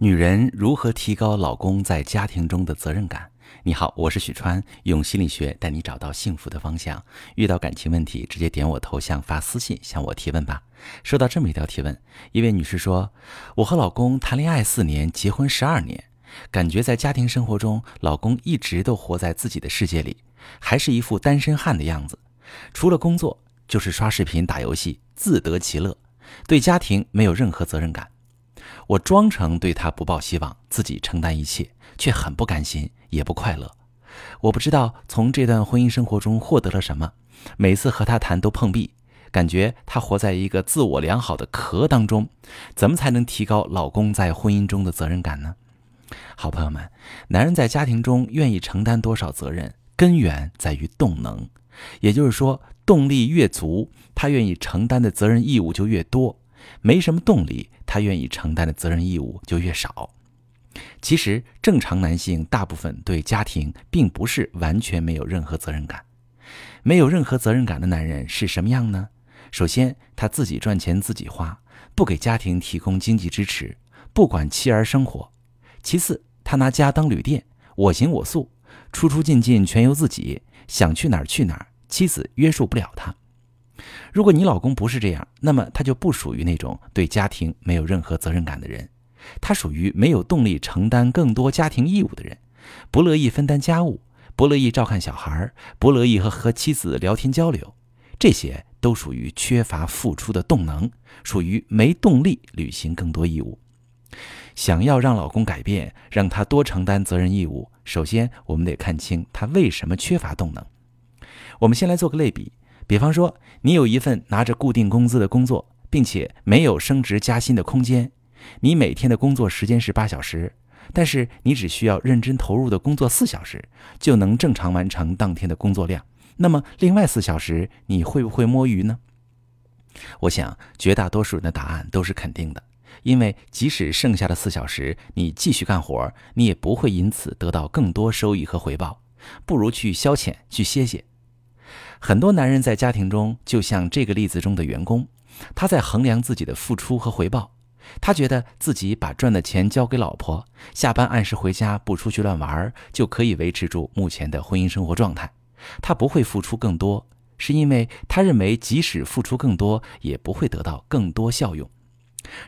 女人如何提高老公在家庭中的责任感？你好，我是许川，用心理学带你找到幸福的方向。遇到感情问题，直接点我头像发私信向我提问吧。收到这么一条提问，一位女士说：“我和老公谈恋爱四年，结婚十二年，感觉在家庭生活中，老公一直都活在自己的世界里，还是一副单身汉的样子，除了工作就是刷视频、打游戏，自得其乐，对家庭没有任何责任感。”我装成对他不抱希望，自己承担一切，却很不甘心，也不快乐。我不知道从这段婚姻生活中获得了什么，每次和他谈都碰壁，感觉他活在一个自我良好的壳当中。怎么才能提高老公在婚姻中的责任感呢？好朋友们，男人在家庭中愿意承担多少责任，根源在于动能，也就是说，动力越足，他愿意承担的责任义务就越多。没什么动力，他愿意承担的责任义务就越少。其实，正常男性大部分对家庭并不是完全没有任何责任感。没有任何责任感的男人是什么样呢？首先，他自己赚钱自己花，不给家庭提供经济支持，不管妻儿生活。其次，他拿家当旅店，我行我素，出出进进全由自己，想去哪儿去哪儿，妻子约束不了他。如果你老公不是这样，那么他就不属于那种对家庭没有任何责任感的人，他属于没有动力承担更多家庭义务的人，不乐意分担家务，不乐意照看小孩，不乐意和和妻子聊天交流，这些都属于缺乏付出的动能，属于没动力履行更多义务。想要让老公改变，让他多承担责任义务，首先我们得看清他为什么缺乏动能。我们先来做个类比。比方说，你有一份拿着固定工资的工作，并且没有升职加薪的空间。你每天的工作时间是八小时，但是你只需要认真投入的工作四小时，就能正常完成当天的工作量。那么，另外四小时你会不会摸鱼呢？我想，绝大多数人的答案都是肯定的，因为即使剩下的四小时你继续干活，你也不会因此得到更多收益和回报，不如去消遣，去歇歇。很多男人在家庭中，就像这个例子中的员工，他在衡量自己的付出和回报。他觉得自己把赚的钱交给老婆，下班按时回家，不出去乱玩，就可以维持住目前的婚姻生活状态。他不会付出更多，是因为他认为即使付出更多，也不会得到更多效用。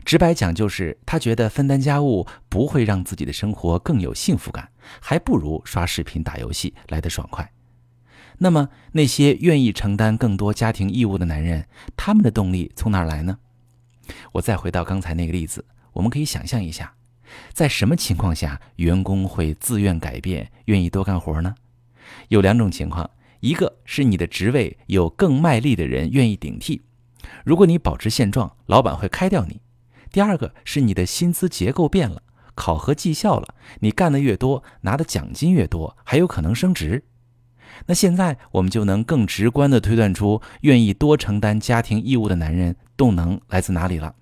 直白讲，就是他觉得分担家务不会让自己的生活更有幸福感，还不如刷视频、打游戏来得爽快。那么，那些愿意承担更多家庭义务的男人，他们的动力从哪儿来呢？我再回到刚才那个例子，我们可以想象一下，在什么情况下员工会自愿改变，愿意多干活呢？有两种情况，一个是你的职位有更卖力的人愿意顶替，如果你保持现状，老板会开掉你；第二个是你的薪资结构变了，考核绩效了，你干的越多，拿的奖金越多，还有可能升职。那现在我们就能更直观地推断出，愿意多承担家庭义务的男人动能来自哪里了。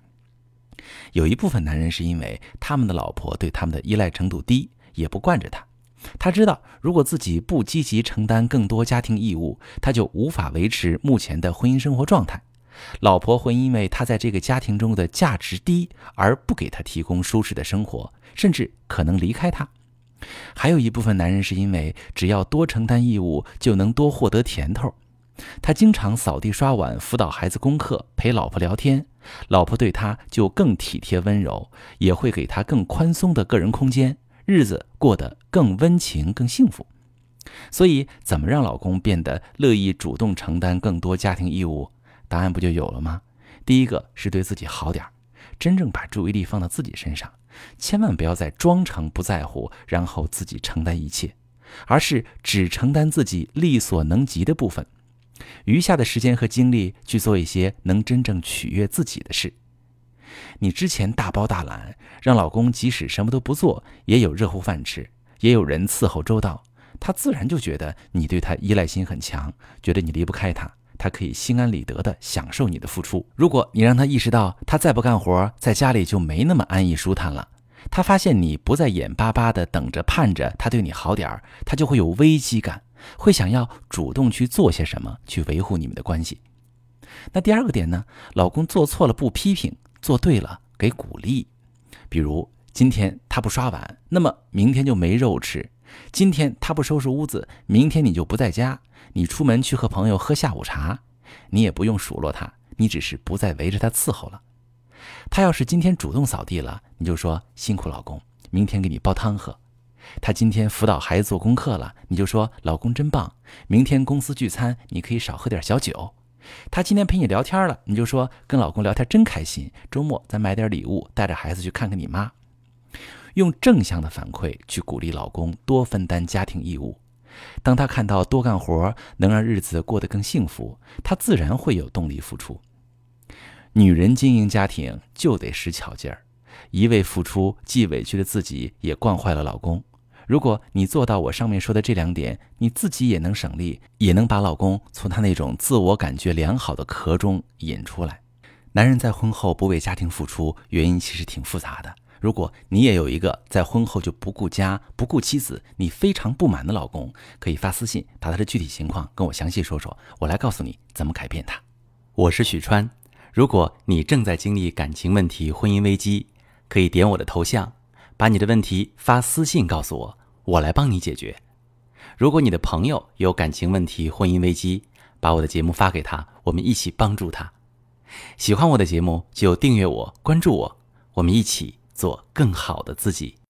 有一部分男人是因为他们的老婆对他们的依赖程度低，也不惯着他。他知道，如果自己不积极承担更多家庭义务，他就无法维持目前的婚姻生活状态。老婆会因为他在这个家庭中的价值低，而不给他提供舒适的生活，甚至可能离开他。还有一部分男人是因为只要多承担义务就能多获得甜头，他经常扫地刷碗、辅导孩子功课、陪老婆聊天，老婆对他就更体贴温柔，也会给他更宽松的个人空间，日子过得更温情、更幸福。所以，怎么让老公变得乐意主动承担更多家庭义务？答案不就有了吗？第一个是对自己好点儿。真正把注意力放到自己身上，千万不要再装成不在乎，然后自己承担一切，而是只承担自己力所能及的部分，余下的时间和精力去做一些能真正取悦自己的事。你之前大包大揽，让老公即使什么都不做，也有热乎饭吃，也有人伺候周到，他自然就觉得你对他依赖心很强，觉得你离不开他。他可以心安理得地享受你的付出。如果你让他意识到，他再不干活，在家里就没那么安逸舒坦了。他发现你不再眼巴巴地等着盼着他对你好点儿，他就会有危机感，会想要主动去做些什么去维护你们的关系。那第二个点呢？老公做错了不批评，做对了给鼓励。比如今天他不刷碗，那么明天就没肉吃；今天他不收拾屋子，明天你就不在家。你出门去和朋友喝下午茶，你也不用数落他，你只是不再围着他伺候了。他要是今天主动扫地了，你就说辛苦老公，明天给你煲汤喝。他今天辅导孩子做功课了，你就说老公真棒，明天公司聚餐你可以少喝点小酒。他今天陪你聊天了，你就说跟老公聊天真开心，周末咱买点礼物，带着孩子去看看你妈。用正向的反馈去鼓励老公多分担家庭义务，当他看到多干活能让日子过得更幸福，他自然会有动力付出。女人经营家庭就得使巧劲儿，一味付出既委屈了自己，也惯坏了老公。如果你做到我上面说的这两点，你自己也能省力，也能把老公从他那种自我感觉良好的壳中引出来。男人在婚后不为家庭付出，原因其实挺复杂的。如果你也有一个在婚后就不顾家、不顾妻子，你非常不满的老公，可以发私信把他的具体情况跟我详细说说，我来告诉你怎么改变他。我是许川，如果你正在经历感情问题、婚姻危机，可以点我的头像，把你的问题发私信告诉我。我来帮你解决。如果你的朋友有感情问题、婚姻危机，把我的节目发给他，我们一起帮助他。喜欢我的节目就订阅我、关注我，我们一起做更好的自己。